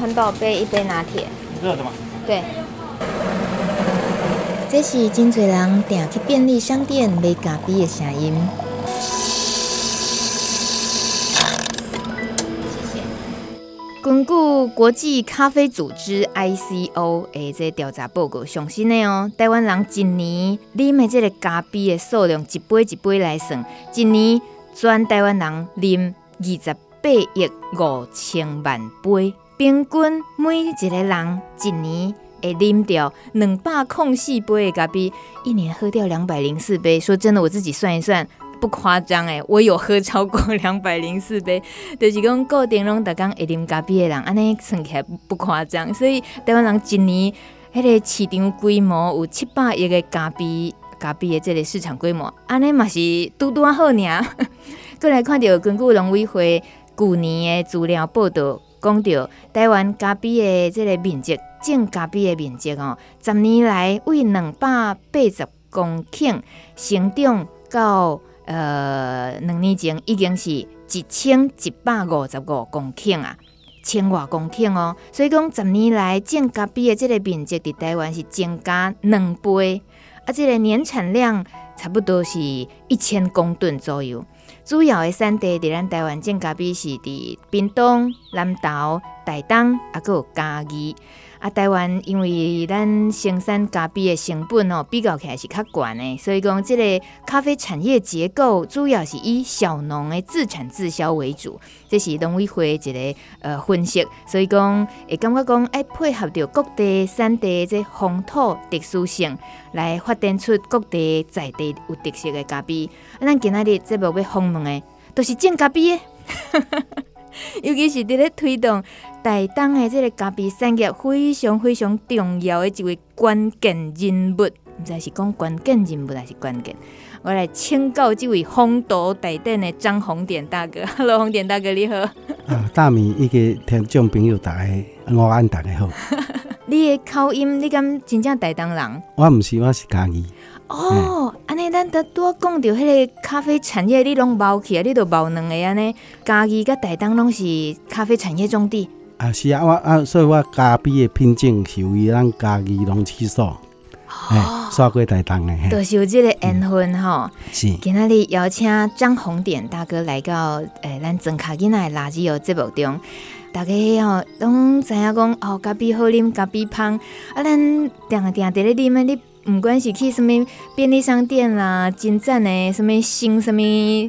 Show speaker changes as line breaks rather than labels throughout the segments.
环保杯一杯拿铁。
热的吗？
对。这是真侪人定去便利商店买咖啡的声音。根据国际咖啡组织 ICO 的这调查报告，上新的哦，台湾人一年啉的这个咖啡的数量，一杯一杯来算，一年全台湾人啉二十八亿五千万杯。平均每一个人一年会啉掉两百零四杯的咖啡，一年喝掉两百零四杯。说真的，我自己算一算，不夸张诶，我有 喝超过两百零四杯。就是讲固定拢逐工会啉咖啡的人，安尼算起来不夸张。所以台湾人一年迄个市场规模有七百亿个咖啡，咖啡的这个市场规模，安尼嘛是拄拄好尔。过来看到根据农委会去年的资料报道。讲到台湾咖啡的这个面积，种咖啡的面积哦，十年来为两百八十公顷，成长到呃两年前已经是一千一百五十五公顷啊，千外公顷哦。所以讲十年来种咖啡的这个面积，伫台湾是增加两倍，啊，这个年产量差不多是一千公吨左右。主要的产地伫咱台湾正咖啡是伫屏东、南投、台东，啊，有嘉义。啊，台湾因为咱生产咖啡的成本哦，比较起来是较悬的，所以讲这个咖啡产业结构主要是以小农的自产自销为主，这是农委会一个呃分析。所以讲会感觉讲爱配合着各地产地这风土特殊性，来发展出各地在地有特色的咖啡。啊，咱今仔日节目要访问的都是种咖啡的。尤其是伫咧推动台东的即个咖啡产业非常非常重要的一位关键人物，毋知是讲关键人物还是关键。我来请教这位风度台顶的张红典大哥。Hello，弘典大哥你好。
啊，大米一个听众朋友大家，我安大家好。
你的口音，你敢真正台东人？
我毋是，我是嘉义。
哦，安尼咱得多讲到迄个咖啡产业，你拢包起来，你都包两个安尼。嘉义甲台东拢是咖啡产业重地。
啊，是啊，我啊，所以我咖啡的品种是由于咱嘉义农试所，哦，刷过台东的，
都是有这个缘分吼。
是，
今仔日邀请张红典大哥来到诶，咱庄卡囡仔的垃圾油节目中，大家吼拢知影讲哦，咖啡好啉，咖啡香，啊，咱定定伫咧啉的你。不管是去什么便利商店啦，真赞的什么新什么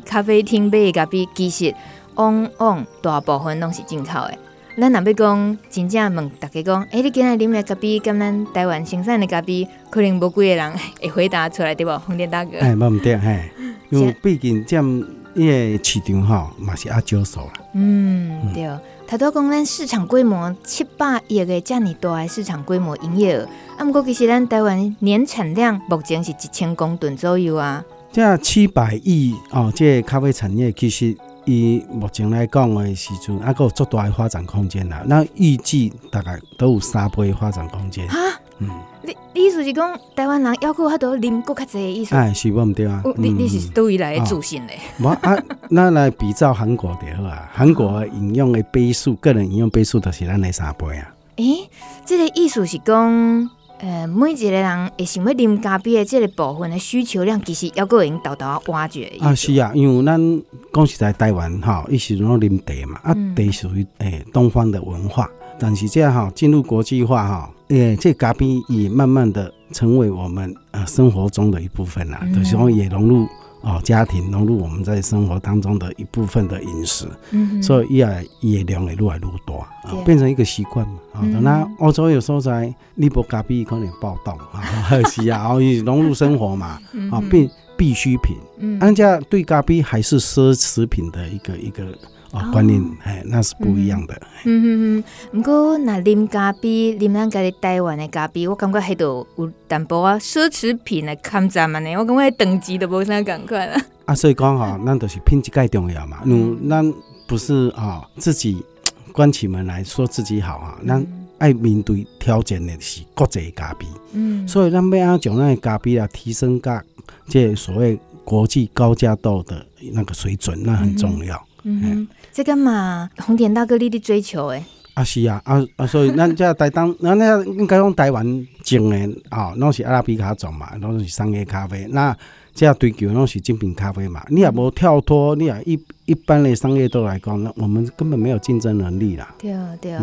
咖啡厅买的咖啡，其实往往大部分拢是进口的。咱若要讲真正问大家讲，诶、欸，你今日啉的咖啡，跟咱台湾生产的咖啡，可能无几个人会回答出来，对不？红点大哥，
哎，冇唔对，嘿，因为毕竟这样，因为市场吼嘛是阿少数啦。
嗯，对。他都讲咱市场规模七八亿个这么大的市场规模营业额。啊，不过其实咱台湾年产量目前是一千公吨左右啊。
这七百亿哦，这个、咖啡产业其实以目前来讲的时阵，还有足大的发展空间啦。那预计大概都有三倍发展空间。哈，嗯，
你你意思是讲台湾人要够他都啉够较济的意思？
哎，是无唔对啊。
你你是倒位来的自信嘞？
无、哦、啊，那来比照韩国的好啊。韩国饮用的杯数，个人饮用杯数都是咱的三倍啊。
诶、欸，这个意思是讲。呃，每一个人会想要啉咖啡的这个部分的需求量，其实要个人豆豆挖掘。
啊，是啊，因为咱讲实在台湾吼，一时拢啉茶嘛，啊，茶属于诶东方的文化，但是这样吼进入国际化吼，诶，这咖啡也慢慢的成为我们呃生活中的一部分啦，嗯、就是说也融入哦，家庭融入我们在生活当中的一部分的饮食，嗯，所以也也量也越来越多啊，变成一个习惯嘛啊。那欧洲有时候在你不咖啡可能暴动啊，是啊，然后融入生活嘛，啊，必必需品，嗯，人家对咖啡还是奢侈品的一个一个。啊，观念哎，那是不一样的。
嗯嗯嗯，不过那啉咖啡，啉咱家己台湾的咖啡，我感觉还都有淡薄啊奢侈品的看涨嘛呢。我感觉等级都无啥感觉啦。
啊，所以讲哈，咱都是品质介重要嘛。嗯，咱不是啊，自己关起门来说自己好啊，咱爱面对挑战的是国际咖啡。嗯，所以咱要将那个咖啡啊提升到这所谓国际高价度的那个水准，那很重要。
嗯哼，这个嘛，红点大哥你的追求诶。
啊是啊，啊啊，所以咱这台东，咱那应该讲台湾种的啊，拢是阿拉比卡种嘛，拢是商业咖啡。那这追求拢是精品咖啡嘛。你也无跳脱，你也一一般的商业都来讲，那我们根本没有竞争能力啦。
对对，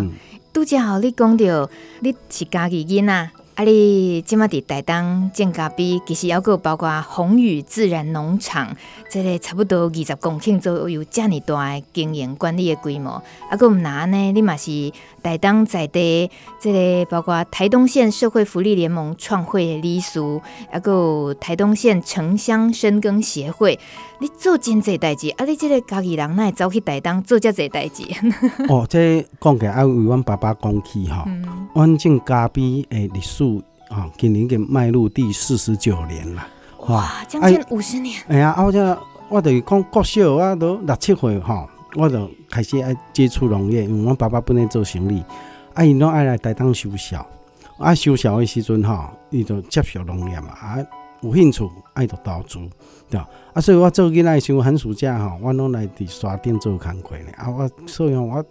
拄则好你讲到你是家己囡仔。啊！你即马伫台东种咖啡，其实还阁包括宏宇自然农场，这个差不多二十公顷左右，遮尔大的经营管理的规模。啊，阁毋难呢？你嘛是台东在地，这个包括台东县社会福利联盟创会的理事，还阁台东县城乡深耕协会。你做真济代志，啊！你即个家己人，哪会走去台东做遮济代志？
哦，即讲起来，爱为阮爸爸讲起吼，阮种咖啡诶历史，吼，今年已经迈入第四十九年了，
哇，将近五十年。
哎呀，啊，我这我等于讲国小，我都六七岁吼，我就开始爱接触农业，因为阮爸爸本来做生意，啊，因拢爱来台东修小，啊，修小的时阵吼，伊就接触农业嘛，啊，有兴趣爱就投资。对啊，所以我做囡仔时候寒暑假吼，我拢来伫山顶做工课呢。啊，我所以我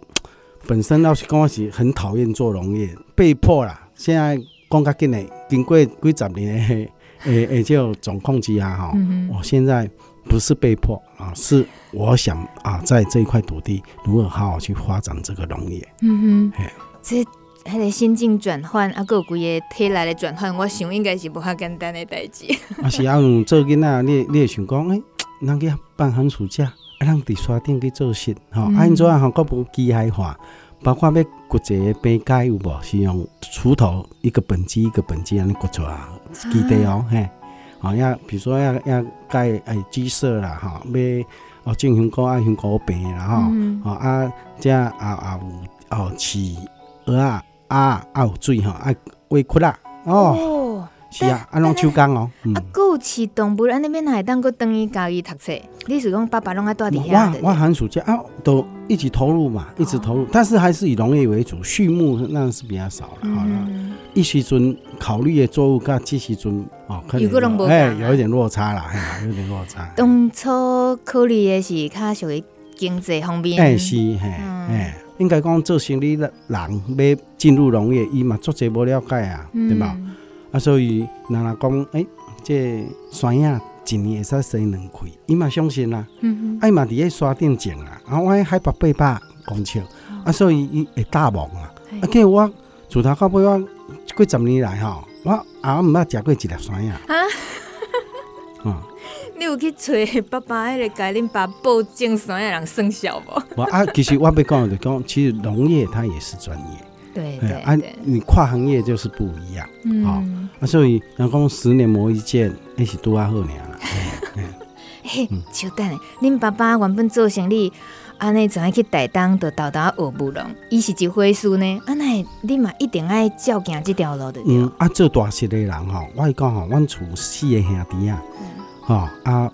本身老实讲我是很讨厌做农业，被迫啦。现在讲较紧嘞，经过几十年诶诶诶，就总控之下哈。我现在不是被迫啊，是我想啊，在这一块土地如何好好去发展这个农业。
嗯哼，这。迄个心境转换，啊，有几个体来的转换，我想应该是无遐简单的代志。
啊是啊，做囡仔，你你会想讲，诶、欸，人家办寒暑假，啊，咱伫山顶去做事，吼、嗯，安怎啊，吼，佫无机械化，包括要骨一个杯盖有无？是用锄头一个本子一个本子安尼骨出来，基地哦，嘿，啊要，比如说要要盖诶鸡舍啦，哈，要哦种香菇啊香菇病啦，吼、嗯，哦啊，这啊啊有哦饲鹅啊。啊啊有水吼，啊喂窟啦哦，哦是啊，啊拢手工哦。
啊，阁有饲动物，安尼免海当阁等于家己读册。你是讲爸爸拢爱住伫遐？
我我寒暑假啊，都一直投入嘛，一直投入，哦、但是还是以农业为主，畜牧那是比较少了。好了、嗯，一时阵考虑的作物，甲这时阵哦，可能哎有一点落差啦，哎，有点落差。
当初考虑的是较属于经济方面。
哎是，嘿，哎。应该讲做生意的人要进入农业，伊嘛做侪无了解啊，嗯、对吧？啊，所以人若讲，诶、欸，这山影一年会使生两开，伊嘛相信啦。嗯嗯。伊嘛伫咧山顶种啊，啊，我海拔八百公尺，啊，所以伊会大忙啊。啊，计我自头到尾我几十年来吼，我啊毋捌食过一粒山影。啊。
嗯。你有去找爸爸迄个甲恁爸报种山的人算数无？
无啊，其实我要讲的讲，其实农业它也是专业。
对对，对
啊，你跨行业就是不一样。嗯。哦、啊，所以人讲十年磨一剑，那是拄啊好年啦。
嘿，就等下，恁爸爸原本做生意，安尼怎爱去台东的豆豆学务农？伊是一回事呢？安尼你嘛一定爱照行这条路的。
嗯，啊，做大事的人吼，我讲吼，阮厝四个兄弟啊。吼啊，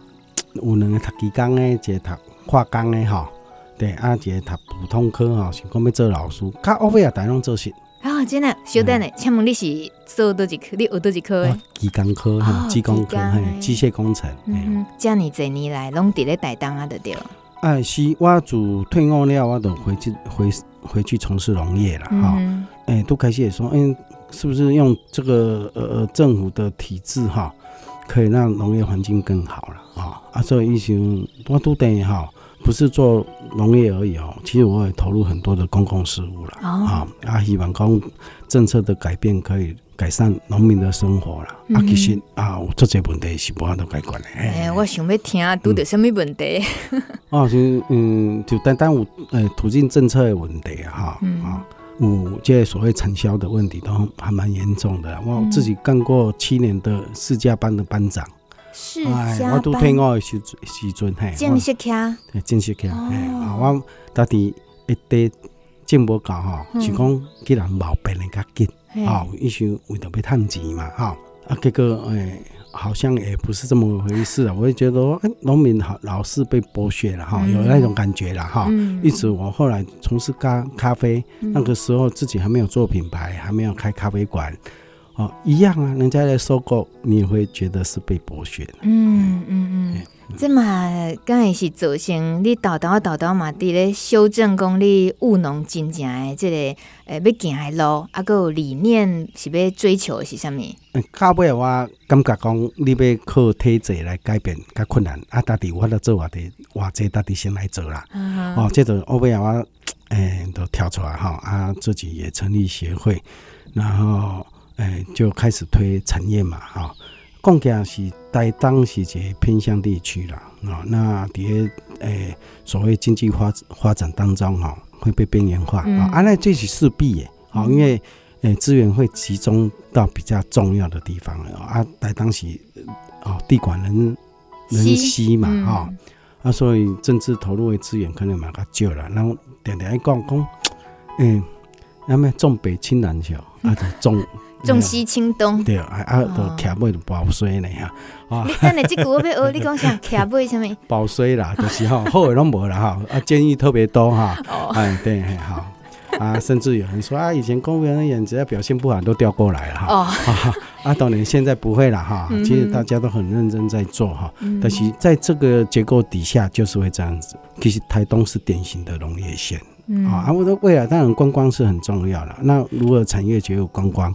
有两个读技工的，一个读化工的吼，对啊，一个读普通科吼，想讲要做老师，较后尾也大拢做实。
啊，真的，小等下，请问你是做多几科？你学多几科的？
技工科、机工科、机械工程。
嗯，这样这年来拢伫咧台东啊，对对。
啊，是我自退伍了，我都回去回回去从事农业了哈。哎，都开始也说，嗯，是不是用这个呃政府的体制哈？可以让农业环境更好了啊！啊，所以以前我都等于哈，不是做农业而已哦。其实我也投入很多的公共事务了啊！啊，希望公政策的改变可以改善农民的生活了。
嗯、
啊，其实啊，有这些问题是无法度解决的。
哎、欸，我想要听，拄着什么问题？
哦，就嗯，就单单有呃途径政策的问题啊，哈、嗯，啊，有这些所谓产销的问题都还蛮严重的。我自己干过七年的试驾班的班长，
世家班，
我都退伍的时时阵，嘿，
建设科，
对，建设科，哎，啊，我到底一堆进无搞哈，是讲既然毛病人较紧。好，一些为了被探级嘛，哈啊，结果诶，好像也不是这么回事啊。我就觉得，哎，农民好老是被剥削了哈，有那种感觉了哈。一直我后来从事咖咖啡，那个时候自己还没有做品牌，还没有开咖啡馆，哦，一样啊，人家来收购，你也会觉得是被剥削的。
嗯嗯嗯。这嘛，刚才是造成你豆豆豆豆嘛，伫咧修正讲你务农真正诶，即个诶要行诶路，啊个理念是要追求的是啥物？
到尾我感觉讲，你要靠体制来改变较困难，啊，家己我咧做我的我，这家己先来做啦。Uh. 哦，这个后尾我诶、欸、都跳出来哈，啊，自己也成立协会，然后诶、欸、就开始推产业嘛，哈、哦。讲起来是在当时一个偏乡地区啦，啊，那啲诶所谓经济发发展当中哈，会被边缘化啊，啊，那这是势必的，啊，因为诶资源会集中到比较重要的地方啊，在当时哦地广人人稀嘛，哈，啊，所以政治投入的资源可能嘛较少了，然后点点讲讲，嗯，那么重北轻南小 啊，重。
重西轻东，
对啊，啊，都徛尾就包衰呢哈。
你等下这句我要学，你讲啥？徛尾什么？
包衰啦，就是哈，好的拢无啦哈，啊，建议特别多哈。哦，哎，对，好啊，甚至有人说啊，以前公务员的人只要表现不好都调过来了哈。哦，啊，当然现在不会了哈。其实大家都很认真在做哈，但是在这个结构底下就是会这样子。其实台东是典型的农业县，啊，我说未来当然观光是很重要了。那如何产业结合观光？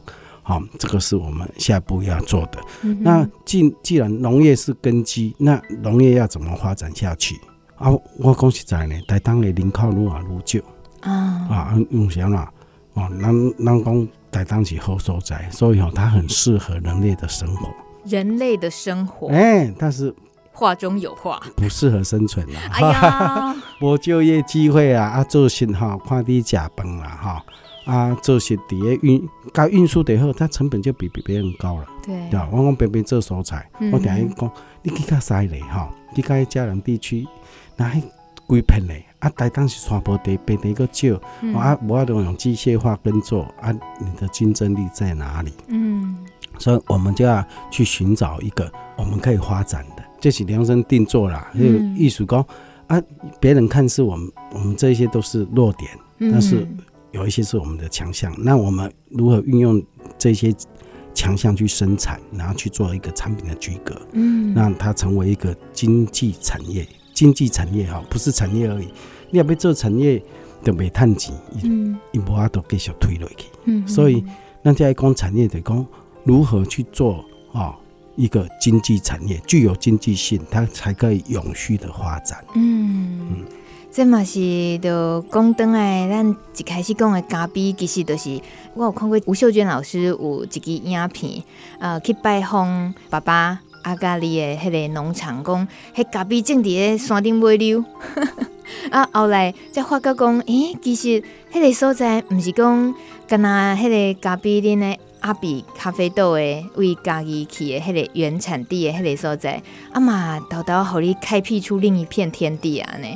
好，这个是我们下一步要做的。嗯、那既既然农业是根基，那农业要怎么发展下去？啊，我讲实在呢，台东的人口愈来愈少啊啊，用啥啦？哦，咱咱讲台东是好所在，所以哦，它很适合人类的生活。
人类的生活，
哎、欸，但是
话中有话，
不适合生存啦。
哎呀，
无就业机会啊，啊，做新哈，快递甲崩了哈。啊，做些底下运，该运输的好，它成本就比比别人高了。对，对吧？我讲别别做蔬菜，嗯、我等下讲，你去较西嘞哈，你较嘉南地区，那还规片嘞。啊，台东是山坡地，平地个少，嗯、啊，无法度用机械化耕作，啊，你的竞争力在哪里？嗯，所以我们就要去寻找一个我们可以发展的，这是量身定做啦。嗯，艺术工啊，别人看是我们，我们这些都是弱点，嗯、但是。有一些是我们的强项，那我们如何运用这些强项去生产，然后去做一个产品的区隔，嗯，让它成为一个经济产业。经济产业哈，不是产业而已。你要被做产业的煤炭钱，嗯，一波啊都继续推落去，嗯，所以那在讲产业的讲如何去做啊，一个经济产业具有经济性，它才可以永续的发展，嗯嗯。
这嘛是就讲转来，咱一开始讲的咖啡，其实就是我有看过吴秀娟老师有一支影片，呃，去拜访爸爸阿咖哩的迄个农场，讲迄咖啡种伫咧山顶尾溜，啊，后来才发觉讲，诶、其实迄个所在毋是讲干那迄个咖啡店的阿比咖啡豆的为家己去的迄个原产地的迄个所在，啊嘛，豆豆互你开辟出另一片天地啊呢。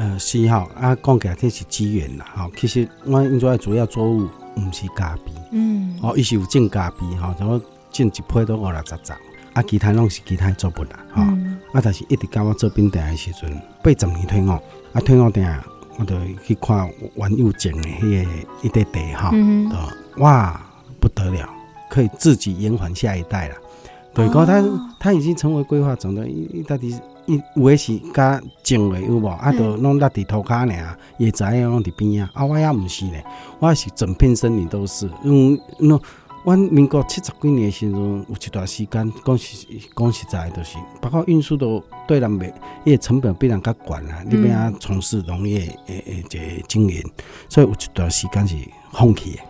呃，是哈，啊，讲起来这是资源啦，哈。其实我因做主要作物毋是咖啡，嗯，哦，伊是有种咖啡，哈，然后种一批都五六十张，啊，其他拢是其他作物啦，哈。嗯、啊，但是一直到我做冰店的时阵，八十年退伍，啊，退伍店，我就去看王又种的迄个一块地，哈，嗯、哇，不得了，可以自己延缓下一代了。对，讲他他已经成为规划种的，伊伊到底。有诶是甲种诶有无？啊，都拢落伫涂骹尔，叶子拢伫边啊。啊，我也毋是咧，我是整片森林都是。嗯，喏，阮民国七十几年诶时阵，有一段时间，讲实讲实在，就是包括运输都对人袂，伊诶成本比人较悬啊。你边啊从事农业诶诶一个经营，所以有一段时间是放弃诶。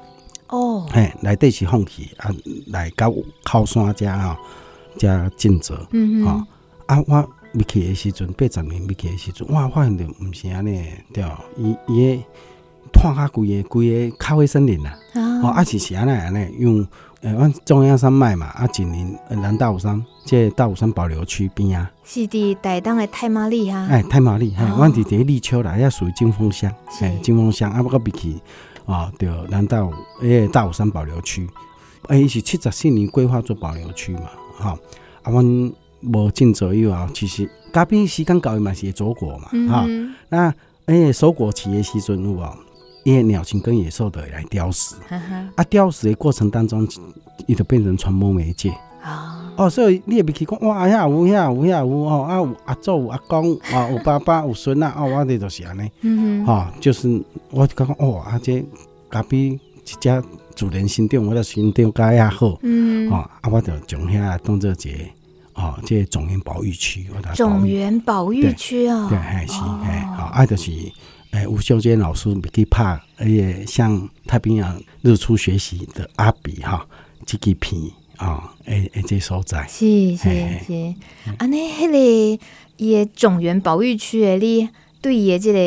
哦，
嘿，内底是放弃啊，来到靠山遮吼，遮尽责，
嗯
吼啊，我要去的时阵，八十年要去的时阵，我发现着毋是安尼，对，伊伊个破较规个规个咖啡森林啦，哦，啊是是安尼安尼用。诶，阮中央山脉嘛，啊，一年南大武山，即大武山保留区边啊，
是伫台东的太麻里哈，
哎，太麻里，嘿，阮伫伫立秋啦，也属于金峰乡，哎，金峰乡啊，不过比起啊，着南大武诶大武山保留区，诶，伊是七十四年规划做保留区嘛，哈，啊，阮无尽左右啊，其实咖啡时间到伊嘛是会走果嘛，哈，那诶收果期的时阵有无？因为鸟禽跟野兽的来叼食，啊，叼食的过程当中，伊就变成传播媒介。哦，所以你也别去讲哇，遐有遐有遐有哦，啊有阿祖有阿公啊，有爸爸有孙啊，哦，我哋就是安尼。嗯哈、哦，就是我就讲哦，啊这咖啡一家主人心中，我的心中加遐好。嗯。哦，啊，我就从遐当做一个哦，这个种源保育区。
种源保育区啊。
对，还是哎，好，啊，就是。诶，吴秀娟老师去拍，而且向太平洋日出学习的阿比哈，这个片啊，诶诶，这所在
是是是，啊，那迄个伊个种源保育区诶，你对伊个这个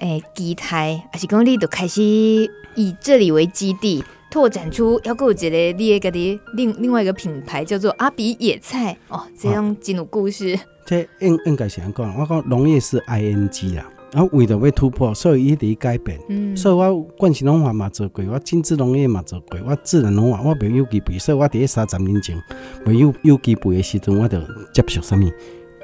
诶期待，还是讲你都开始以这里为基地，拓展出要有一个你个的另另外一个品牌，叫做阿比野菜哦，这样真有故事。
这应应该是安讲，我讲农业是 I N G 啊。啊，为着要突破，所以一直改变。嗯，所以我惯行农法嘛做过，我精致农业嘛做过，我自然农法我没有机肥，所以我第三十年前没有有机肥的时阵，我就接触什么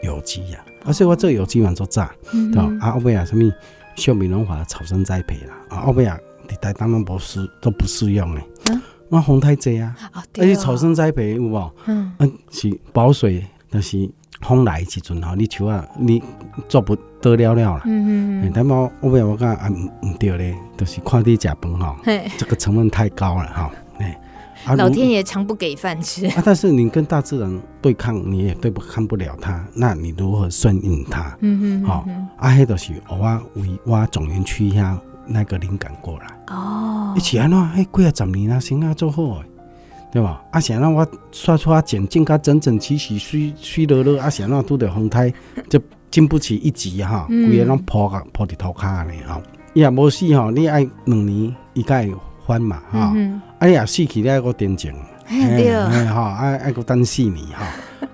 有机呀。啊，所以我做有机嘛做早，对吧？啊，后尾啊什么小米农法草生栽培啦，啊，后尾啊在台东都不适都不适用诶。嗯，我风太济啊，而且草生栽培有无？嗯，是保水，但是。风来时阵吼，你树啊，你做不得了了啦。嗯嗯，但我我讲我讲啊，唔唔对咧，就是看你食饭吼，这个成本太高了哈。哎，
老天爷常不给饭吃
啊。但是你跟大自然对抗，你也对不抗不了它，那你如何顺应它？嗯嗯，好，啊，迄就是我为我种园区遐那个灵感过来。哦，以前啊，迄几啊十年啊，生啊做好。对吧？啊，想让我刷刷剪剪甲整整齐齐、水水落落，啊，想让拄着风台就经不起一击哈，规个拢破个破伫涂骹呢哈。伊也无死吼，你爱两年伊甲会翻嘛哈。啊，你也死去了个电竞，
对，
哈，爱爱个等四年哈。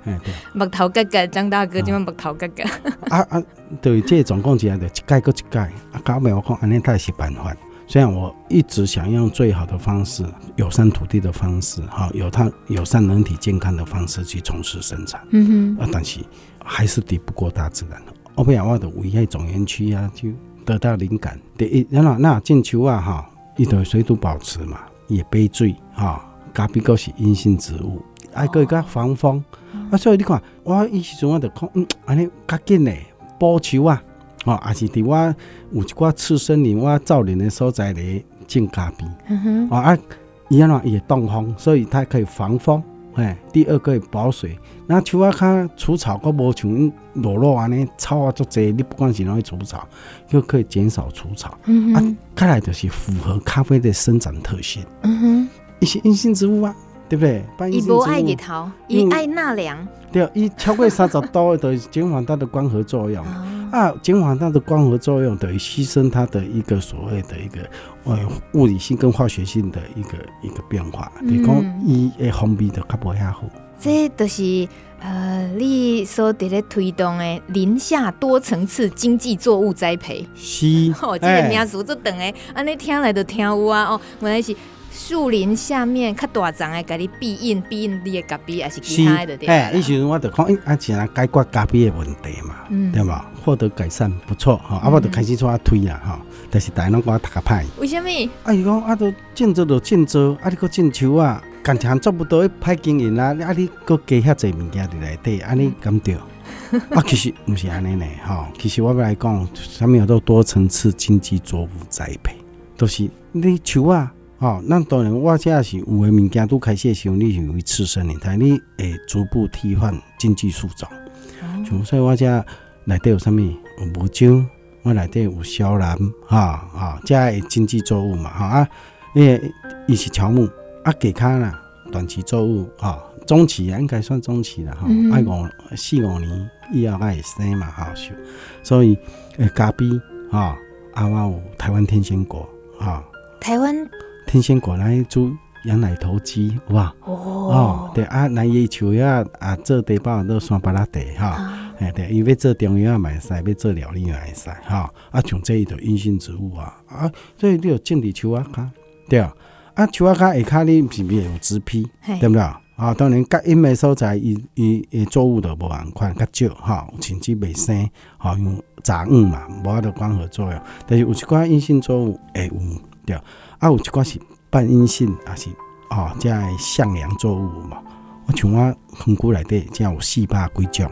哎，对。
木头哥哥，张大哥，今晚木头哥哥。
啊啊，对，这总共起来就一届过一届，啊，搞袂我讲安尼才是办法。虽然我一直想用最好的方式，友善土地的方式，哈，有它友善人体健康的方式去从事生产，嗯哼，啊，但是还是抵不过大自然。我不要我的危害种园区啊，就得到灵感。第一，然后那进球啊，哈，一头水土保持嘛，也杯水哈，咖啡都是阴性植物，还可以加防风。啊，所以你看，我伊时阵我就看，嗯，安尼较紧嘞，补球啊。哦，也是伫我有一寡次森林，我造林的所在咧种咖啡。嗯哼。哦啊，伊安怎也挡风，所以它可以防风。哎，第二个保水。那像我看除草，佫无像裸露安尼草啊足济，你不管是哪去除草，又可以减少除草。嗯哼。啊，看来就是符合咖啡的生长特性。嗯哼。一些阴性植物啊，对不对？
伊无爱日头，伊爱纳凉。
对，伊超过三十度，就减缓它的光合作用。啊，减缓它的光合作用，等于牺牲它的一个所谓的一个呃物理性跟化学性的一个一个变化。你讲伊诶风味就较无遐好。
这都是呃，你所伫咧推动的林下多层次经济作物栽培。
是，
哦，这个名词做长诶，安尼听来就听有啊。哦，原来是。树林下面较大丛的，给你庇荫庇荫你的咖啡，还是其他的对？
哎，以前我就看，哎，啊，只能解决咖啡的问题嘛，嗯、对吧？获得改善不错哈，啊，我就开始做啊推啦哈，但是大家拢讲读较歹。
为什么？
啊，伊讲啊，都种植就种植，啊，你搁种树啊，干一项做不到，歹经营啊，啊，你搁加遐济物件伫内底，安尼敢对？啊，其实毋是安尼呢，吼，其实我要来讲，啥物有都多层次经济作物栽培，都是你树啊。哦，那当然，我这是有的物件都开始的时候，你是为次生的，但你会逐步替换经济塑造。像说我这内底有啥物？有木椒，我内底有小兰，哈、哦、哈，这、哦、个经济作物嘛，哈啊，因为伊是乔木啊，给卡啦，短期作物哈，中期啊应该算中期了哈，爱五四五年以后爱生嘛哈，所以诶咖啡哈，啊我有台湾天仙果哈，
台湾
天仙果来煮羊奶头鸡哇哦，对啊，南叶树呀啊做地包都山巴拉地哈。哎，对，伊要做中药买使，要做料理买使，哈，啊，像这一种阴性植物啊，啊，所以你有种地树仔脚，对。啊，啊，树仔脚下骹你是不是有植皮，对不对？啊，当然隔阴的所在，伊伊伊作物都无共款，较少，哈，甚至未生，哈，用杂物嘛，无法度光合作用，但是有一寡阴性作物会有，对，啊，有一寡是半阴性，也是，哦，即个向阳作物嘛，我像我园区内底，即有四百几种。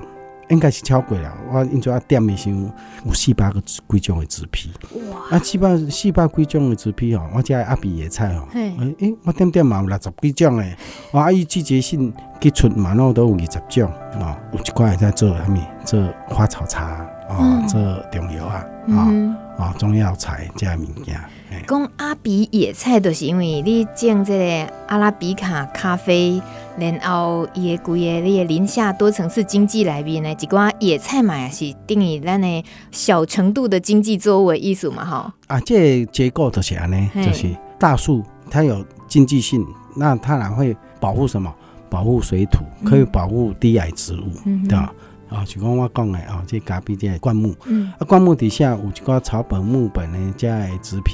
应该是超过了，我因做啊店的时候有四百个几种的植皮，哇！啊四百四百几种的植皮哦，我家阿比野菜哦，诶诶、欸，我店店嘛有六十几种诶，我啊伊季节性结出嘛，拢都有二十种哦，有一寡会在做啥物？做花草茶啊，做中药啊，啊啊中药材这物件。
讲阿比野菜，就是因为你种这个阿拉比卡咖啡。然后伊个规个你个林下多层次经济里面呢，一寡野菜嘛也是定义咱的小程度的经济作物的意思嘛，哈。
啊，这个结构就是安尼，就是大树它有经济性，那它然会保护什么？保护水土，可以保护低矮植物，嗯、对吧？啊，就讲我讲的啊，这咖啡这灌木，嗯、啊，灌木底下有一个草本、木本的这植被，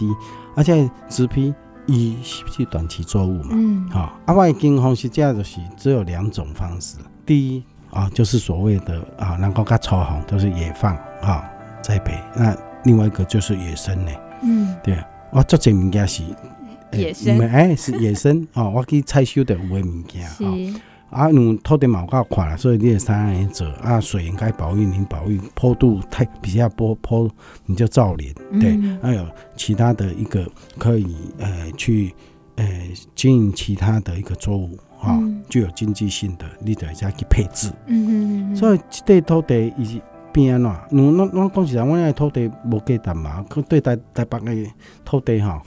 而且植被。一是短期作物嘛，嗯，好、哦，啊，外经方式这就是只有两种方式。第一啊，就是所谓的啊，能够较粗红都是野放啊栽培。那另外一个就是野生的，嗯，对，我做这物件是
野生，
哎、欸，是野生哦，我去采收的有诶物件，是。啊，用土地嘛有够宽了，所以你也三样做啊，水应该保育，您保育坡度太比较坡坡，你就造林，对，还、有其他的一个可以呃去呃经营其他的一个作物哈，具、有经济性的，你得再去配置。嗯嗯嗯。所以这块土地伊是变安怎？侬侬侬讲实在，我那土地无价值嘛，可对台台北的土地哈。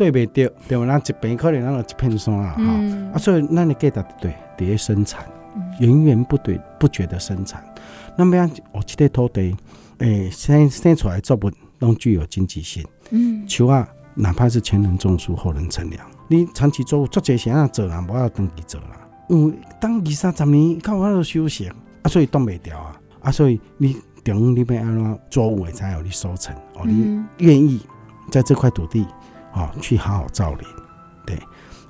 对不对？对吧？那一边可能那个一片山啊，哈、嗯、啊，所以那你给他对，得生产，源源不对不绝的生产。那么样，我这块土地，诶，生生出来作物拢具有经济性。嗯，树啊，哪怕是前人种树，后人乘凉，你长期作物做这些啊，做人不要长期做了。嗯，当二三十年靠我都休息啊，所以冻袂掉啊，啊，所以你等你要安怎作物才有你收成哦，你愿意在这块土地。哦，去好好造林，对，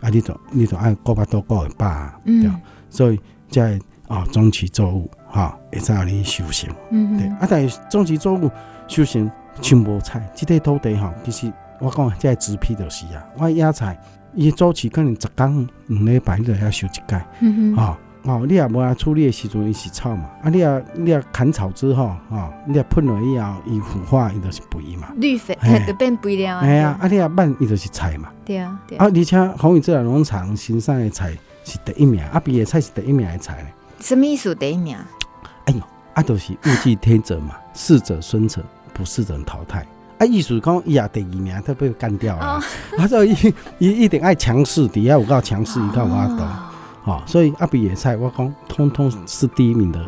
啊，你都你都按过把多过一把，对，嗯、所以在啊、哦、中期作物哈，会使让你修行，嗯，对，啊，但是中期作物修行像无菜，即块土地哈，其实我讲这植批就是啊，我野菜伊周期可能十工两礼拜你都要收一届，嗯哼，啊。哦，你也无啊处理的时阵，伊是草嘛。啊，你也你也砍草之后，哦，你也喷落以后，伊腐化，伊就是肥嘛。绿肥 就变肥了啊。系啊，啊，你也慢，伊就是菜嘛。对啊，对啊。而且鸿宇自然农场新上的菜是第一名，啊比野菜是第一名的菜呢。
什么意思？第一名？
哎呦，啊，都是物竞天择嘛，适者生存，不适者淘汰。啊，意思讲伊也第二名，他被干掉了。啊，所以伊伊一定爱强势，底下有够强势，伊够我懂。哦，所以阿比野菜，我讲通通是第一名的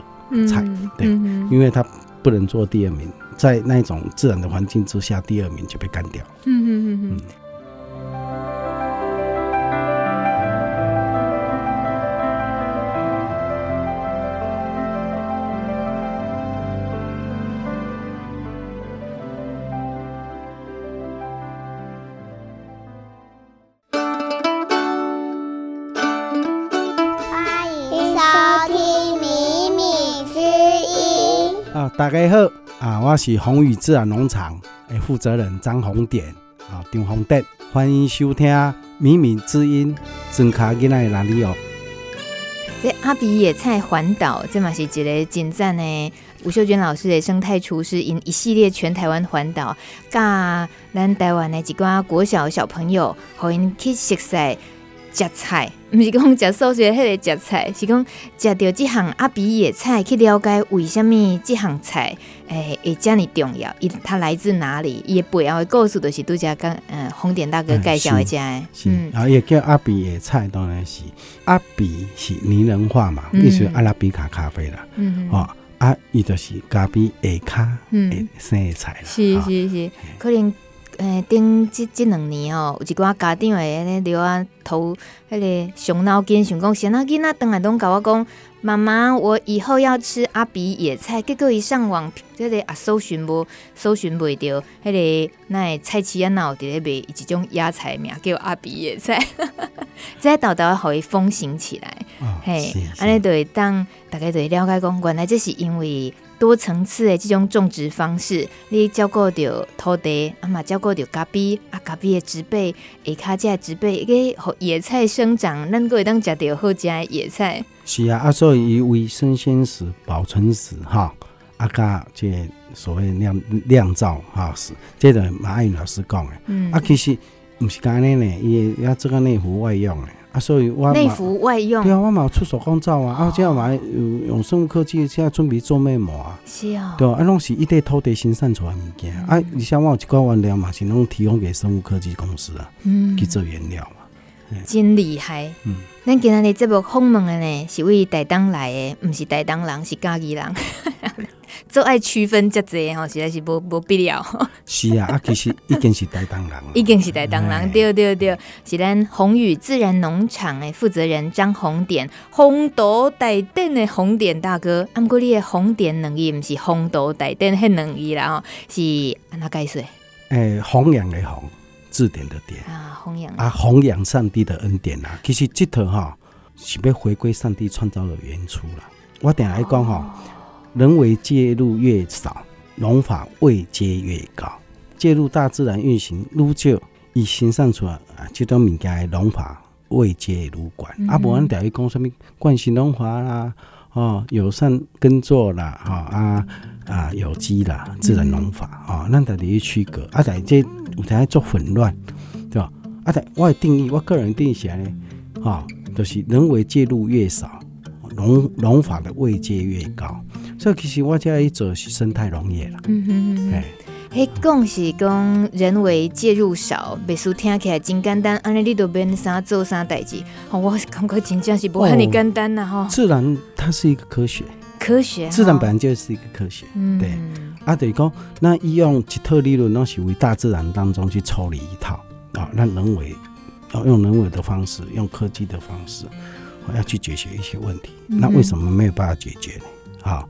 菜，嗯、对，嗯、因为它不能做第二名，在那种自然的环境之下，第二名就被干掉。嗯嗯嗯嗯。大家好，啊，我是宏宇自然农场的负责人张宏典，啊，张宏典，欢迎收听《敏敏之音》，真卡囡仔哪里哦？
这阿比野菜环岛，这嘛是一个真赞的吴秀娟老师的生态厨师，因一系列全台湾环岛，甲咱台湾的几个国小小朋友，互因去熟悉食菜，毋是讲食素食迄个食菜，是讲食到即项阿比野菜，去了解为虾物即项菜诶会遮尔重要，伊它来自哪里？伊背后的故事就是拄则讲嗯红点大哥介绍的遮个，
嗯，然后也叫阿比野菜，当然是阿比是拟人化嘛，意思阿拉比卡咖啡啦，嗯。哦，啊，伊就是咖啡下骹嗯。生的菜啦，
是是是，可能。顶即即两年哦，有一寡家长诶，咧留啊头，迄个伤脑筋，想讲先仔囡仔，当来拢甲我讲，妈妈，我以后要吃阿比野菜。结果伊上网，即个啊搜寻无，搜寻袂着，迄个那菜市啊，哪有伫咧卖一种野菜名叫阿比野菜，再豆豆互伊风行起来，哦、嘿，安尼就会当大家就会了解讲，原来这是因为。多层次的这种种植方式，你照顾着土地，啊嘛照顾着咖啡，啊咖啡的植被，下卡这植被，给野菜生长，咱个会当食到好食的野菜。
是啊，啊所以伊为生鲜食、保存食，哈，啊加这所谓酿酿造哈是，这个马爱云老师讲的，嗯，啊其实不是干尼呢，伊要这个内服外用的。啊，所以我
内服外用，
对啊，我嘛有出手工皂啊，哦、啊，这样嘛有用生物科技，现在准备做面膜啊，
是啊，
对啊，啊，拢是一块土地生产出来物件，嗯、啊，而且我有一寡原料嘛，是拢提供给生物科技公司啊，嗯，去做原料嘛，
真厉害，嗯，咱今日节目访问的呢，是为台东来的，不是台东人，是家己人。做爱区分这侪吼，实在是无无必要。
是啊，啊，其实已经是台东人了，
已经是台东人，对对对，是咱宏宇自然农场的负责人张红典，红豆带电的红典大哥。啊，毋过你的红典两字毋是红豆带电迄两字啦吼，是安怎解说？
诶，弘扬的弘，字典的典
啊，弘扬
啊，弘扬上帝的恩典啊。其实这套哈是要回归上帝创造的原初啦。我等下来讲哈。人为介入越少，农法位阶越高。介入大自然运行愈少，伊生产出来啊，这种物件的农法位阶愈悬。嗯、啊，无咱条伊讲什么惯性农法啦，哦，友善耕作啦，哈、哦、啊啊有机啦，自然农法啊，咱得去区隔。啊，在这有在做混乱，对吧？啊，在我的定义，我个人定义起来呢，哈、哦，就是人为介入越少，农农法的位阶越高。所以其实我这一做是生态农业啦。嗯哼哼，哎，
嘿，讲是讲人为介入少，别说听起来真简单，安尼你都免啥做啥代志。我感觉真正是不很简单呐哈。
自然它是一个科学，
科学，
自然本来就是一个科学。嗯，对。啊，等于讲，那伊用一套理论，拢是为大自然当中去抽离一套啊，那人为要用人为的方式，用科技的方式，我要去解决一些问题。那为什么没有办法解决呢？好。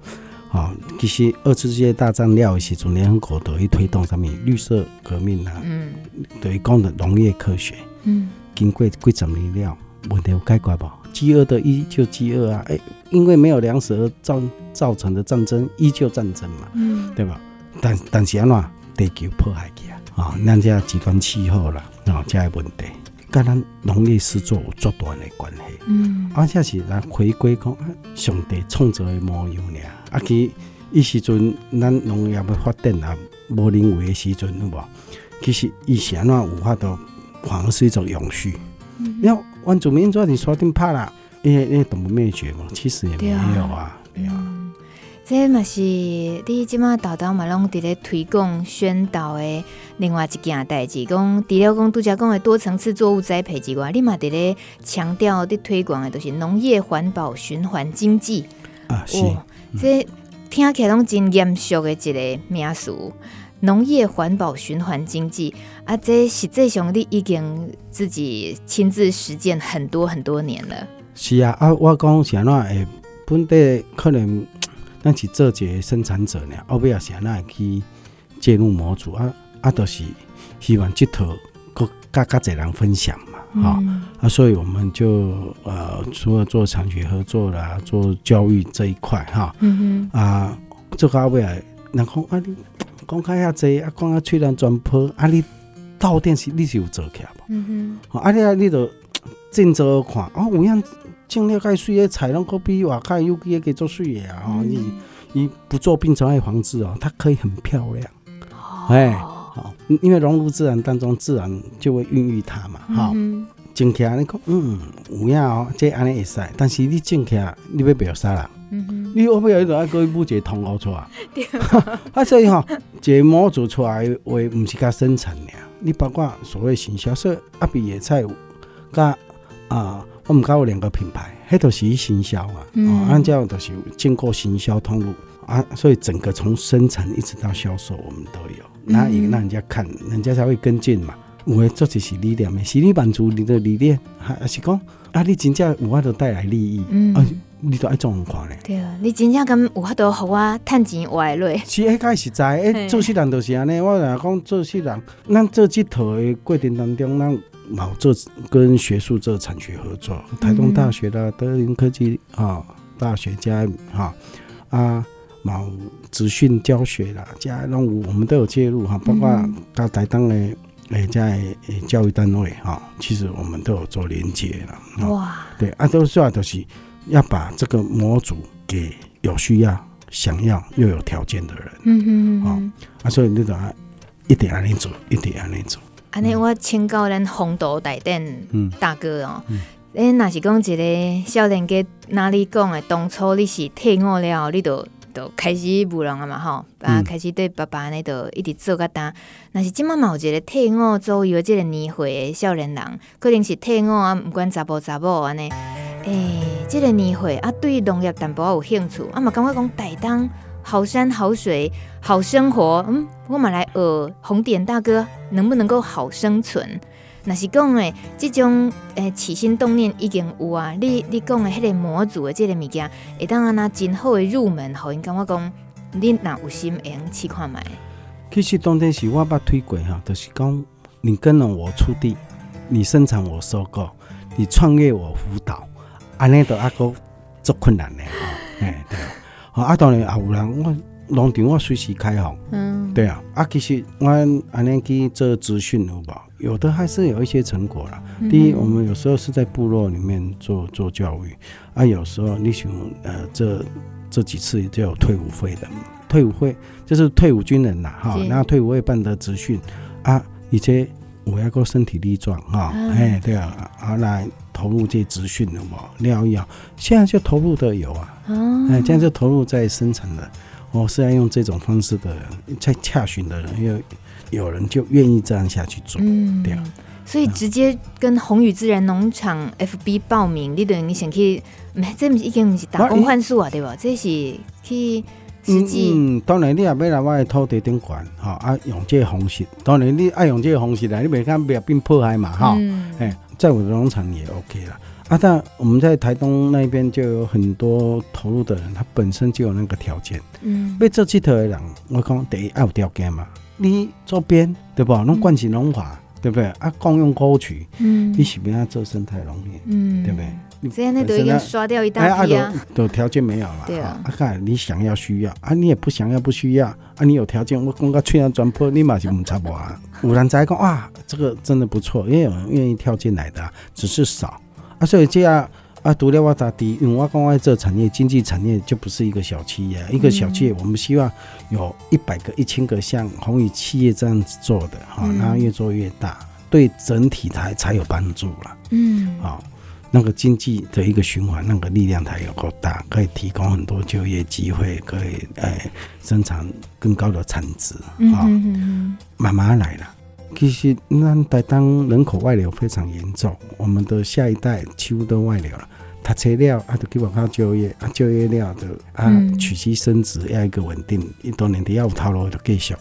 好，其实二次世界大战了的时阵，联合国都会推动什么绿色革命啊？嗯，对，讲的农业科学。嗯，经过几十年了，问题有解决不？饥饿的依旧饥饿啊！哎，因为没有粮食而造造成的战争依旧战争嘛。嗯，对吧？但但是安怎地球破坏去啊？啊，咱这极端气候啦，啊，这个问题跟咱农业施作有绝大的关系。嗯，而且是咱回归讲上帝创造的模样呢。啊，其伊时阵，咱农业要发展啊，无人为的时阵，有无？其实以前啊，有法度，反而是一种永续。你看，原住民做你说定怕啦，因为因为动物灭绝嘛，其实也没有啊。对啊，
这嘛是你即马豆豆嘛拢伫咧推广宣导的另外一件代志，讲除了讲拄则讲的多层次作物栽培之外，你嘛伫咧强调伫推广的都是农业环保循环经济
啊，是。
这听起来拢真严肃的一个名词，农业环保循环经济啊，这实际上你已经自己亲自实践很多很多年了。
是啊，啊，我讲是安怎诶，本地可能咱是做一个生产者呢，后壁也是安怎去介入模组啊，啊，都是希望这套搁甲较侪人分享。好、嗯、啊，所以我们就呃，除了做产学合作啦，做教育这一块哈，嗯哼啊，做到尾来，然后啊，你讲开下这啊，讲啊，吹人转坡啊，你到底是你是有做起来无？嗯哼，啊，你啊，你都正着看哦，有样种了介水的菜，拢可比外口有机个做水的啊，哦，你你不做病虫害防治哦，它可以很漂亮，哎、哦。好，因为融入自然当中，自然就会孕育它嘛。好，种起来你讲，嗯，有影哦，这安尼会使，但是你种起来，你要秒杀人。嗯哼，你后尾有一种爱搁补一个通告出来。对。啊，所以吼，一个模组出来话，唔是甲生产俩，你包括所谓行销，所以阿比野菜，甲啊，我们搞有两个品牌，迄都是行销啊，嗯，按照都是经过行销通路啊，所以整个从生产一直到销售，我们都有，那也让人家看，人家才会跟进嘛。有诶，这就是理念诶，是你满足你的理念，还是讲啊？你真正有法度带来利益，嗯，啊，你都爱这样看咧。
对啊，你真正跟有法度互我趁钱活下来。
是，迄个实在，诶，做事人就是安尼。我若讲做事人，咱做这套诶过程当中，咱冇做跟学术这产学合作，台东大学的德林科技啊，大学家哈啊，毛资讯教学啦，加拢有，我们都有介入哈，包括到台东的。诶，在教育单位哈，其实我们都有做连接了。哇，对啊，都是啊都是要把这个模组给有需要、想要又有条件的人。嗯嗯嗯。啊，所以你都要一点按你做，一点按你做。
安尼，我请教咱弘道台电大哥哦。诶，那是讲一个少年家哪里讲的？当初你是退伍了，你都。都开始务农啊嘛吼，啊开始对爸爸呢都一直做个单。那是今嘛嘛有一个退伍左右这个年岁的少年人，可能是退伍啊，不管查甫查某安尼。诶、欸，这个年会啊，对农业淡薄有兴趣，啊嘛感觉讲台东好山好水好生活，嗯，我嘛来学弘典大哥能不能够好生存？那是讲诶，这种诶起心动念已经有啊。你你讲诶，迄个模组诶，这个物件，会当安那真好诶入门，好因感觉讲，你若有心，会用试看卖。
其实当天是我捌推过哈，就是讲你跟了我出地，你生产我收购，你创业我辅导，安尼都阿哥足困难的哈。哎，对，啊，当然也有人我农场我随时开放，嗯，对啊，啊，其实我安尼去做资讯有无？有的还是有一些成果啦。第一，我们有时候是在部落里面做做教育。啊，有时候你想呃，这这几次就有退伍会的，退伍会就是退伍军人呐，哈，然后退伍会办的资讯。啊，以前我要个身体力壮哈，哎，对啊，啊来投入这资讯的嘛，疗养，现在就投入的有啊，哎，这样就投入在生产了，我是要用这种方式的人，在洽询的人又。有人就愿意这样下去做，嗯，对啊，
所以直接跟宏宇自然农场 FB 报名，你等于你先去，这不是已经不是打工换宿啊，对吧？这是去实际。嗯，
当然你也要来我的土地顶管，哈啊，用这个方式，当然你爱用这个方式来，你别看不要变破坏嘛，哈，哎，在我的农场也 OK 了啊。但我们在台东那边就有很多投入的人，他本身就有那个条件，嗯，被这几头的人，我讲第一爱有条件嘛。你周边对不？弄惯起农法，对不对？啊，共用沟渠，嗯，你是不要做生态农业，嗯，对不对？你
这样那都已经刷掉一大批啊，
都条件没有了，对啊。啊，看你想要需要啊，你也不想要不需要啊，你有条件，我讲个吹完转破，立马就唔差不多啊。有人在讲哇，这个真的不错，因为有人愿意跳进来的，只是少啊，所以这样。啊，独了我打的，因为我讲我这产业经济产业就不是一个小企业，一个小企业，我们希望有一百个、一千个像宏宇企业这样子做的哈，然后越做越大，对整体才才有帮助了。嗯，好，那个经济的一个循环，那个力量才有够大，可以提供很多就业机会，可以哎生产更高的产值。好，慢慢来了。其实那台东人口外流非常严重，我们的下一代几乎都外流了。他切了啊，就基本上就业啊，就业了就啊，娶妻生子要一个稳定，一多年的要有套路的继续。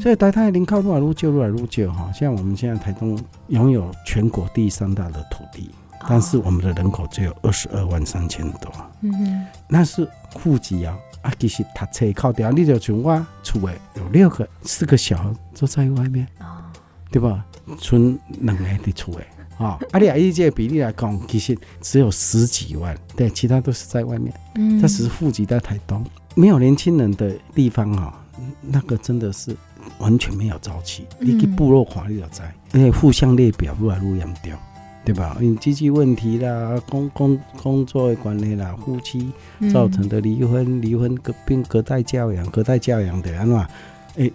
所以台东人口越来越少，越来越少哈。像我们现在台东拥有全国第三大的土地，但是我们的人口只有二十二万三千多。嗯哼，那是户籍啊啊，其实他切靠掉，你就从我厝诶有六个四个小孩都在外面，对吧？存两个的厝诶。啊，阿里阿依这比例来讲，其实只有十几万，对，其他都是在外面。嗯，他只是户籍在台东，没有年轻人的地方哈，那个真的是完全没有朝气。你去部落化你就知，而且互相列表越来越严重，对吧？因为经济问题啦，工工工作的关系啦，夫妻造成的离婚，离婚隔并隔代教养，隔代教养的安怎？哎，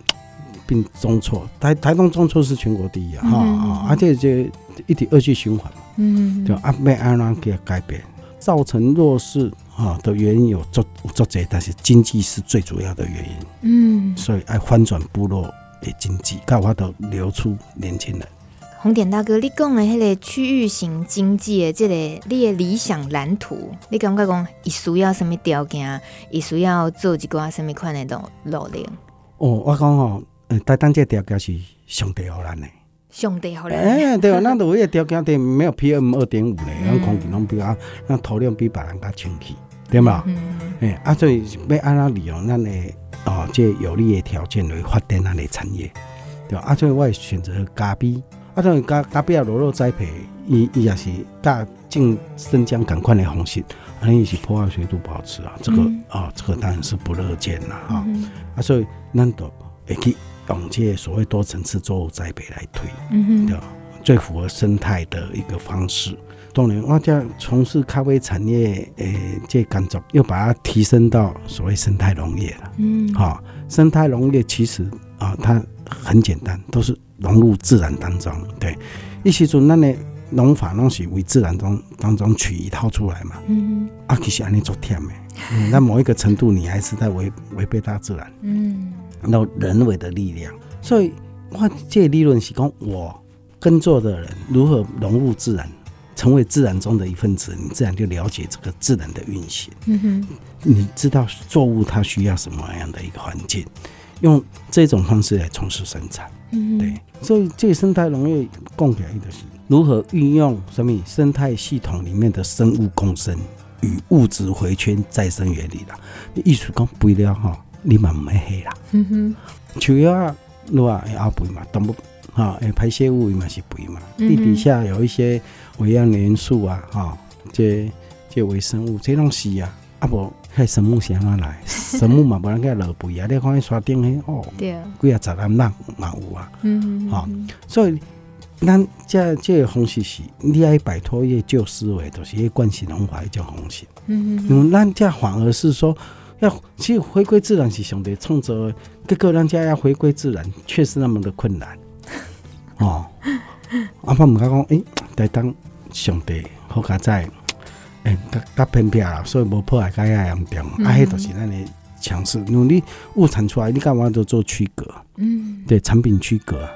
并中错，台台东中错是全国第一啊，哈啊，而且这。一体恶性循环。嗯，就阿要安怎给改变，造成弱势啊的原因有做做这，但是经济是最主要的原因。嗯，所以爱翻转部落的经济，搞法都流出年轻人。
红点大哥，你讲的迄个区域型经济的这个你的理想蓝图，你感觉讲伊需要什么条件？伊需要做一寡什么款的努努力？
哦，我讲吼，呃，台东这条件是上帝予咱的，
上帝好咱。
哎，对啊，咱都有个条件，对，没有 PM 二点五嘞，咱空气拢比较，咱土壤比别人较清气，对嘛？嗯。哎，啊，所以要按怎利用咱的哦，这有利的条件来发展咱的产业，对吧？啊，所以我会选择咖啡。啊，所以，咖咖啡啊，落落栽培，伊伊也是甲种生姜赶快的方式，啊，伊是破坏水土保持啊，这个啊、嗯哦，这个当然是不乐见啦，哈、嗯。啊，所以咱都会去用这所谓多层次作物栽培来推，嗯对，最符合生态的一个方式。当然，我将从事咖啡产业，诶，这工作又把它提升到所谓生态农业了，嗯，好、哦，生态农业其实啊、哦，它很简单，都是。融入自然当中，对，一时阵咱的农法拢是为自然中当中取一套出来嘛。嗯，啊，其实安尼做忝的，那某一个程度你还是在违违背大自然。嗯，然后人为的力量，所以我这理论是讲，我耕作的人如何融入自然，成为自然中的一份子，你自然就了解这个自然的运行。嗯哼，你知道作物它需要什么样的一个环境，用这种方式来从事生产。嗯，对，所以这生态农业讲起来就是如何运用什么生态系统里面的生物共生与物质回圈再生原理啦。你意思讲肥料哈，你嘛唔会黑啦。嗯哼，树叶啊，你话会肥嘛，动物哈，诶，排泄物嘛是肥嘛。地底下有一些微量元素啊，哈，这这微生物这拢是啊，啊不。迄神木是安怎来？神木嘛，无人个落肥啊！你看迄山顶迄哦，对啊，几啊十万人嘛有啊。嗯好、嗯哦，所以咱这这个方式是，你爱摆脱一个旧思维，都、就是一惯性农法一种方式。嗯嗯。因为咱这反而是说，要其实回归自然是上帝创造的，各个人家要回归自然，确实那么的困难。哦。阿爸唔敢讲，诶、欸，在当上帝好加在。诶，较较偏僻啦，所以无破坏，较严重。嗯、啊，迄都是咱的强势。因为你物产出来，你干嘛都做区隔？嗯，对，产品区隔。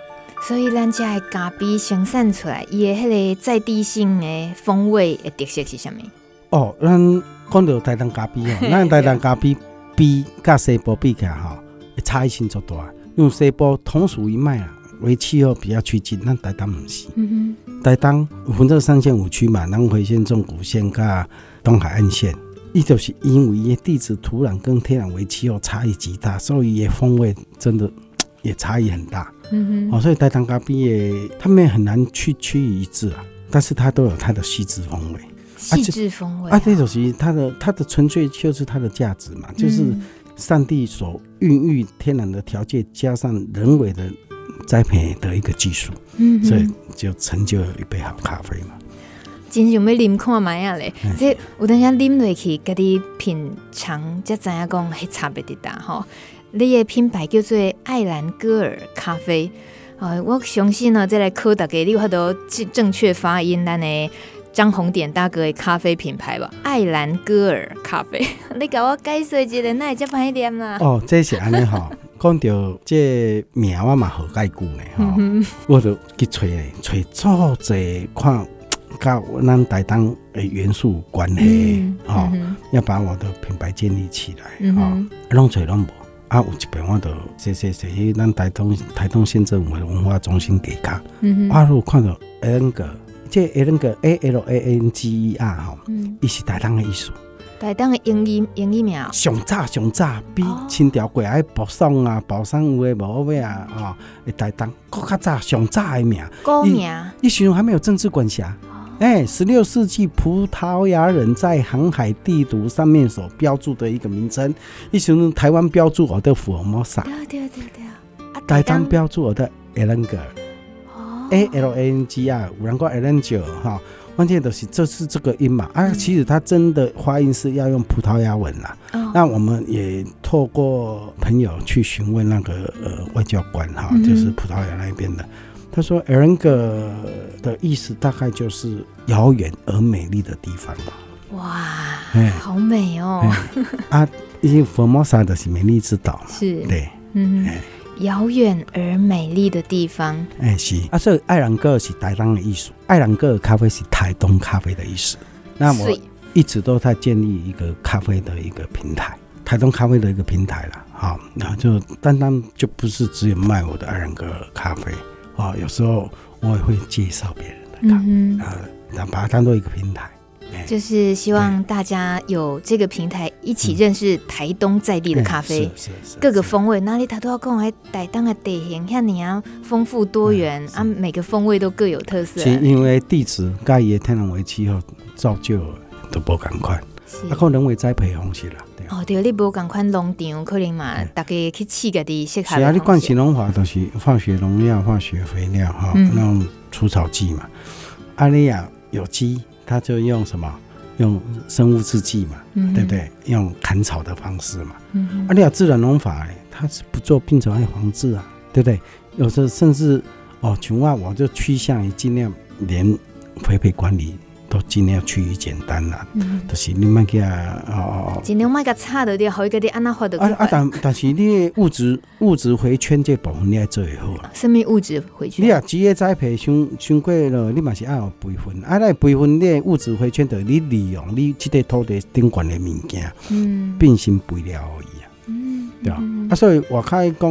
所以咱家的咖啡生产出来，伊的迄个在地性的风味的特色是啥物？
哦，咱讲到台东咖啡吼，咱台东咖啡比甲西部比起来吼，差异性足大。因为西部同属一脉啊。为气候比较趋近，咱台东不是。嗯哼，台东分做三县五区嘛，南回县、纵谷县、甲东海岸线，伊就是因为伊地质、土壤跟天然为气候差异极大，所以伊风味真的 也差异很大。嗯哼，哦，所以台东咖啡也，他们很难去趋于一致啊，但是它都有它的细致风味。
细致风味啊，
啊，这就是它的它的纯粹就是它的价值嘛，就是上帝所孕育天然的条件，加上人为的。栽培的一个技术，嗯，所以就成就了一杯好咖啡嘛。
真想要啉看卖啊嘞，即有等下啉落去，家己品尝，才知影讲迄差别的大吼。你的品牌叫做艾兰戈尔咖啡，啊，我相信呢，再来考大家，你有法度正正确发音咱的张红点大哥的咖啡品牌吧？艾兰戈尔咖啡，你给我介绍一下，那会这歹念啦？
哦，这是安尼吼。讲到这名我嘛好解句呢哈，我就去找嘞，找做这看，甲咱台东的元素关系哈，要把我的品牌建立起来哈，拢找拢无啊，有一边我就谢谢谢咱台东台东县政府的文化中心给卡，啊，如果看到 N 个，这 N 个 A L A N G E R 哈，伊是台东的意思。
台东的英语英语名，
上早上早比清朝过来宝山啊，宝山有诶无咩啊，啊，台东搁较早上早的名，
古名，
一时还没有政治管辖。哎，十六世纪葡萄牙人在航海地图上面所标注的一个名称，一时台湾标注我的福尔摩沙，对对对对，台东。标注我的 L A N G R，有人讲 Alengir 哈。关键都是这是这个音嘛。啊，其实它真的发音是要用葡萄牙文啦。嗯、那我们也透过朋友去询问那个呃外交官哈，就是葡萄牙那边的，他说艾伦格的意思大概就是遥远而美丽的地方吧。
哇，哎，好美哦！
啊，因为佛摩萨的是美丽之岛嘛，
是，
对，
嗯，遥远而美丽的地方，
哎，是。啊，所以爱兰格尔是台东的艺术，爱兰格尔咖啡是台东咖啡的意思。那我一直都在建立一个咖啡的一个平台，台东咖啡的一个平台了。好，然后就单单就不是只有卖我的爱兰格尔咖啡啊，有时候我也会介绍别人的咖啡，嗯、啊，然后把它当做一个平台。
就是希望大家有这个平台，一起认识台东在地的咖啡，各个风味，哪里他都要跟我台东的地形，像你啊，丰富多元啊，每个风味都各有特色。
是因为地质、盖叶、天然为气候造就都不赶快，啊，可能人为栽培方式啦。
哦，对，你无赶快农场，可能嘛，大家去试个的适合。
是啊，你惯行农法都是化学农药、化学肥料哈，那种除草剂嘛。阿丽亚有机。他就用什么？用生物制剂嘛，嗯、对不对？用砍草的方式嘛。嗯哼，啊，你要自然农法，他是不做病虫害防治啊，对不对？有时候甚至哦，穷啊，我就趋向于尽量连肥肥管理。都尽量趋于简单啦，就是你卖给啊哦
哦，尽量卖个差的点，好一个点安那发的。啊
啊，但但是你物质物质回圈这部分你要做会好啊。
什么物质回圈？
你啊，职业栽培伤伤过了，你嘛是爱有备份。啊，来备份你物质回圈的，你利用你这块土地顶悬的物件，嗯，变成肥料而已啊。嗯，对啊？啊，所以我开讲，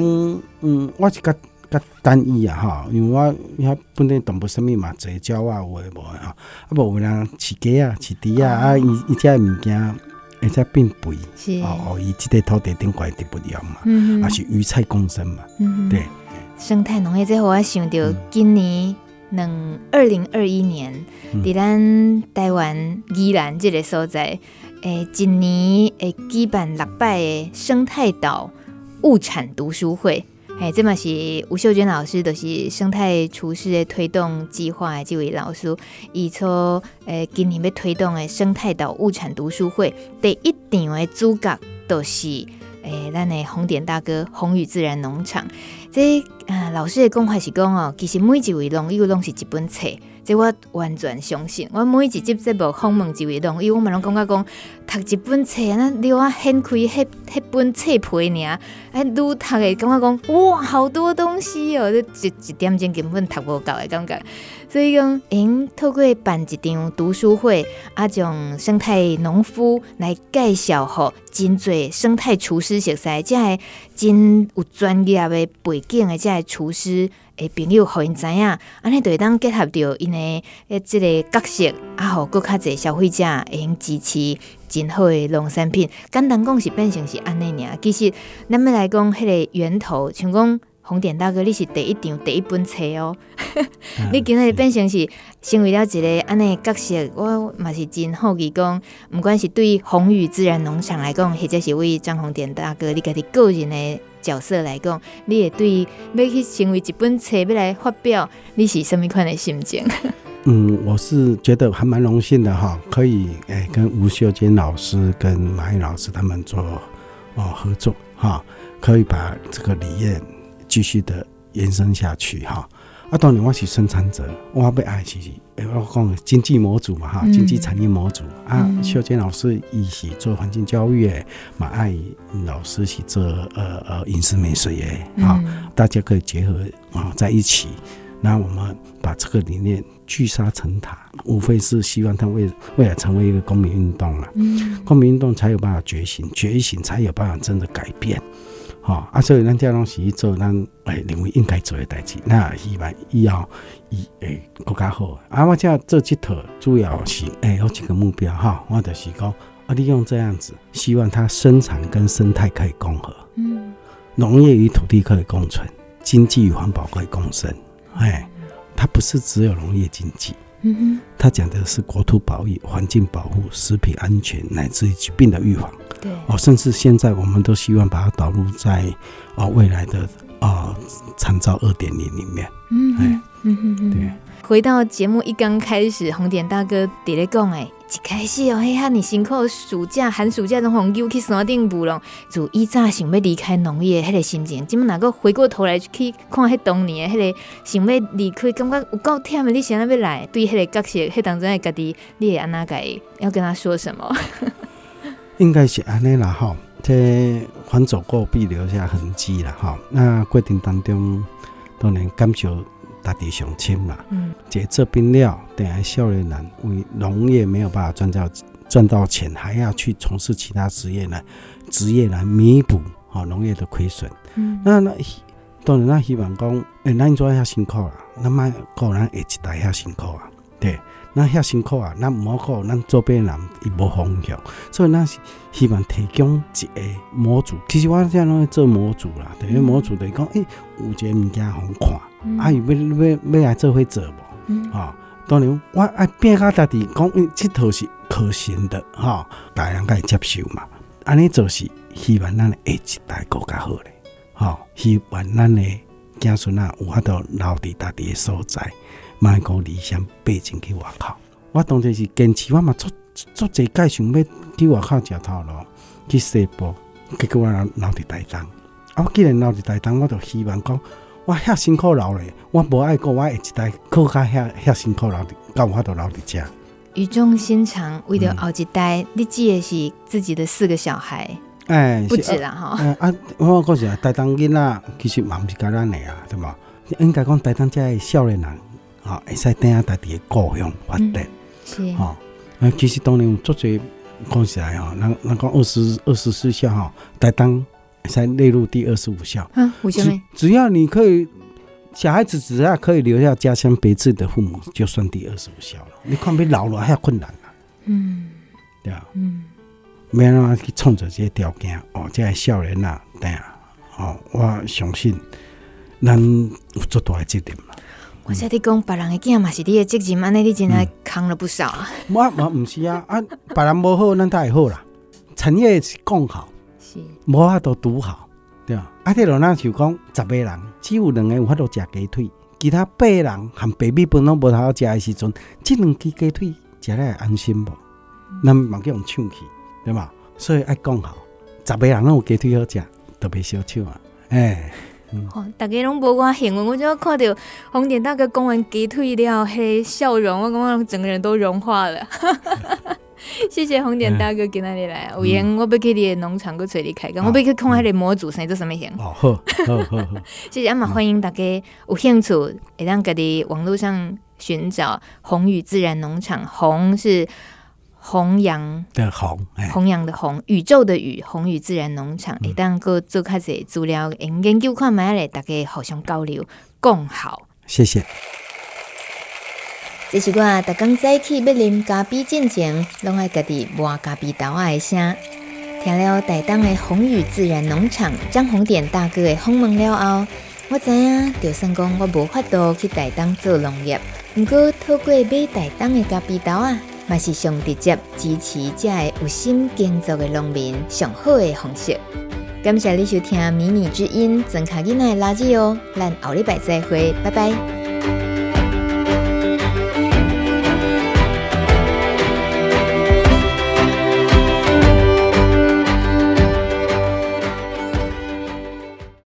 嗯，我是个。较单一啊，哈，因为我遐本地动物啥物嘛，侪鸟啊，有诶无诶哈，啊无有人饲鸡啊，饲猪啊，啊，伊伊只物件，会使变肥，是。哦，伊即个土地顶怪得不了嘛，嗯，也是鱼菜共生嘛，嗯，对。
生态农业这，我想到今年两二零二一年，伫咱台湾宜兰这个所在，诶，一年会举办六摆诶生态岛物产读书会。哎，这嘛是吴秀娟老师，就是生态厨师的推动计划的这位老师，伊从诶今年要推动诶生态岛物产读书会第一场诶主角，就是诶咱的红点大哥红宇自然农场。这啊老师的讲法是讲哦，其实每一位农友拢是一本册。这我完全相信。我每一集节目访问一位农友，我嘛拢感觉讲，读一本册，那你我掀开迄迄本册皮尔，哎，愈读诶，感觉讲，哇，好多东西哦，这一一点钟根本读无够诶感觉。所以讲，因透过办一场读书会，啊，将生态农夫来介绍，吼，真侪生态厨师熟悉，即个真有专业的背景的，即个厨师。诶，朋友，互因知影，安尼就会当结合着因诶诶，即个角色，啊，互搁较侪消费者会用支持真好诶农产品。简单讲是变成是安尼尔，其实咱要来讲迄个源头，像讲红点大哥，你是第一场第一本册哦，你今日变成是成为了一个安尼角色，我嘛是真好奇讲，毋管是对红宇自然农场来讲，或者是为张红点大哥，你家己个人诶。角色来讲，你也对要去成为一本册要来发表，你是什么款的心情？
嗯，我是觉得还蛮荣幸的哈，可以诶、欸、跟吴秀娟老师跟马玉老师他们做哦合作哈，可以把这个理念继续的延伸下去哈。啊，当然我是生产者，我要爱是。诶，我讲经济模组嘛，哈，经济产业模组、嗯、啊。秀娟老师一起做环境教育，马爱老师是做呃呃饮食美食诶，啊，嗯、大家可以结合啊在一起。那我们把这个理念聚沙成塔，无非是希望它未未来成为一个公民运动了。嗯，公民运动才有办法觉醒，觉醒才有办法真的改变。好啊，所以咱这东西做，咱诶认为应该做的代志，那希望以后以诶更加好。啊，我这做这套主要是诶有几个目标哈，我就是讲啊，利用这样子，希望它生产跟生态可以共和，嗯，农业与土地可以共存，经济与环保可以共生。哎，它不是只有农业经济，嗯哼，它讲的是国土保育、环境保护、食品安全，乃至于疾病的预防。对哦，甚至现在我们都希望把它导入在哦未来的啊长照二点零里面。嗯，嗯，嗯哼哼，对。
回到节目一刚开始，红点大哥在咧讲诶，一开始哦，嘿，哈，你辛苦暑假、寒暑假拢红丢去山顶务农，就以早想要离开农业，迄个心情，今麦哪个回过头来去看迄当年迄个想要离开，感觉有够忝的，你现在要来，对迄个角色，迄当中诶家己，你会安怎个要跟他说什么？
应该是安尼啦，吼，这凡走过必留下痕迹啦，吼。那过程当中，当然感受。大地上亲嘛，嗯，这做冰料，等下少年人为农业没有办法赚到赚到钱，还要去从事其他职业呢职业来弥补啊农业的亏损。嗯，那那当然，那希望讲，诶、欸，咱做遐辛苦啦，那么个人下一代遐辛苦啊，对，那遐辛苦啊，那唔好讲，咱周边人伊无方向，所以咱是希望提供一个模组。其实我现在拢做模组啦，等于模组等于讲，诶、欸，有一个物件好看。啊，伊要要要来做伙做无？嗯，吼、哦，当然我爱变甲家己讲，因这套是可行的，吼、哦，大家可以接受嘛。安尼做是希望咱下一代更加好咧，吼、哦，希望咱的子孙啊有法度留伫家己的所在，莫讲离乡背井去外口。我当初是坚持，我嘛做做这届想要去外口食头路，去西部，结果我留留伫台东。啊，我既然留伫台东，我就希望讲。我遐辛苦留咧，我无爱过，我下一代更加遐遐辛苦留，到我都留伫遮。
语重心长，为了后一代，嗯、你记的是自己的四个小孩，哎、欸，不止啦哈。啊，啊我讲实，
台东囡仔其实嘛毋是甲咱的啊，对嘛？应该讲台东遮的少年人，啊，会使等下家己的故乡发展，嗯、是哈。啊，其实当年有足侪讲起来吼，咱咱讲二十二十四孝吼，台东。才列入第二十五孝。嗯，只只要你可以，小孩子只要可以留下家乡别致的父母，就算第二十五孝了。你看，比老了还要困难啊。嗯，对啊。嗯，没办法去创造这些条件哦，这些少年啊，对啊。哦，我相信咱有做大的责任嘛。
我在你讲，别人的囝嘛是你的责任，安尼你真系扛了不少啊。
我我唔是啊，啊，别人无好，咱才会好啦。产业是讲好。是无法度拄好，对啊。啊，这落那就讲十个人，只有两个有法度食鸡腿，其他八个人含白米饭拢无通好食的时阵，即两支鸡腿食来安心无？咱嘛叫用抢去，对吧？所以爱讲好，十个人拢有鸡腿好食，特别小抢啊！哎、欸，嗯、哦，大家拢无我幸运，我就看到红点大哥讲完鸡腿了，嘿，笑容，我感觉整个人都融化了。谢谢红点大哥今天来，有缘我要去你的农场去找你开工，我要去看那个模组生做什么型。哦，好，好，好，好。谢谢，阿妈欢迎大家有兴趣，会当家己网络上寻找红宇自然农场。红是弘扬的弘，弘扬的弘，宇宙的宇，宏宇自然农场。会当个做开些资料，研究看买来，大家互相交流，共好。谢谢。这是我逐工早起要啉咖啡进前，拢爱家己磨咖啡豆仔的声。听了台东的宏宇自然农场张红点大哥的访问了后，我知影，就算讲我无法度去台东做农业，毋过透过买台东的咖啡豆仔，嘛是上直接支持这个有心建造的农民上好的方式。感谢你收听迷你之音，真卡囡仔的垃圾哦，咱后礼拜再会，拜拜。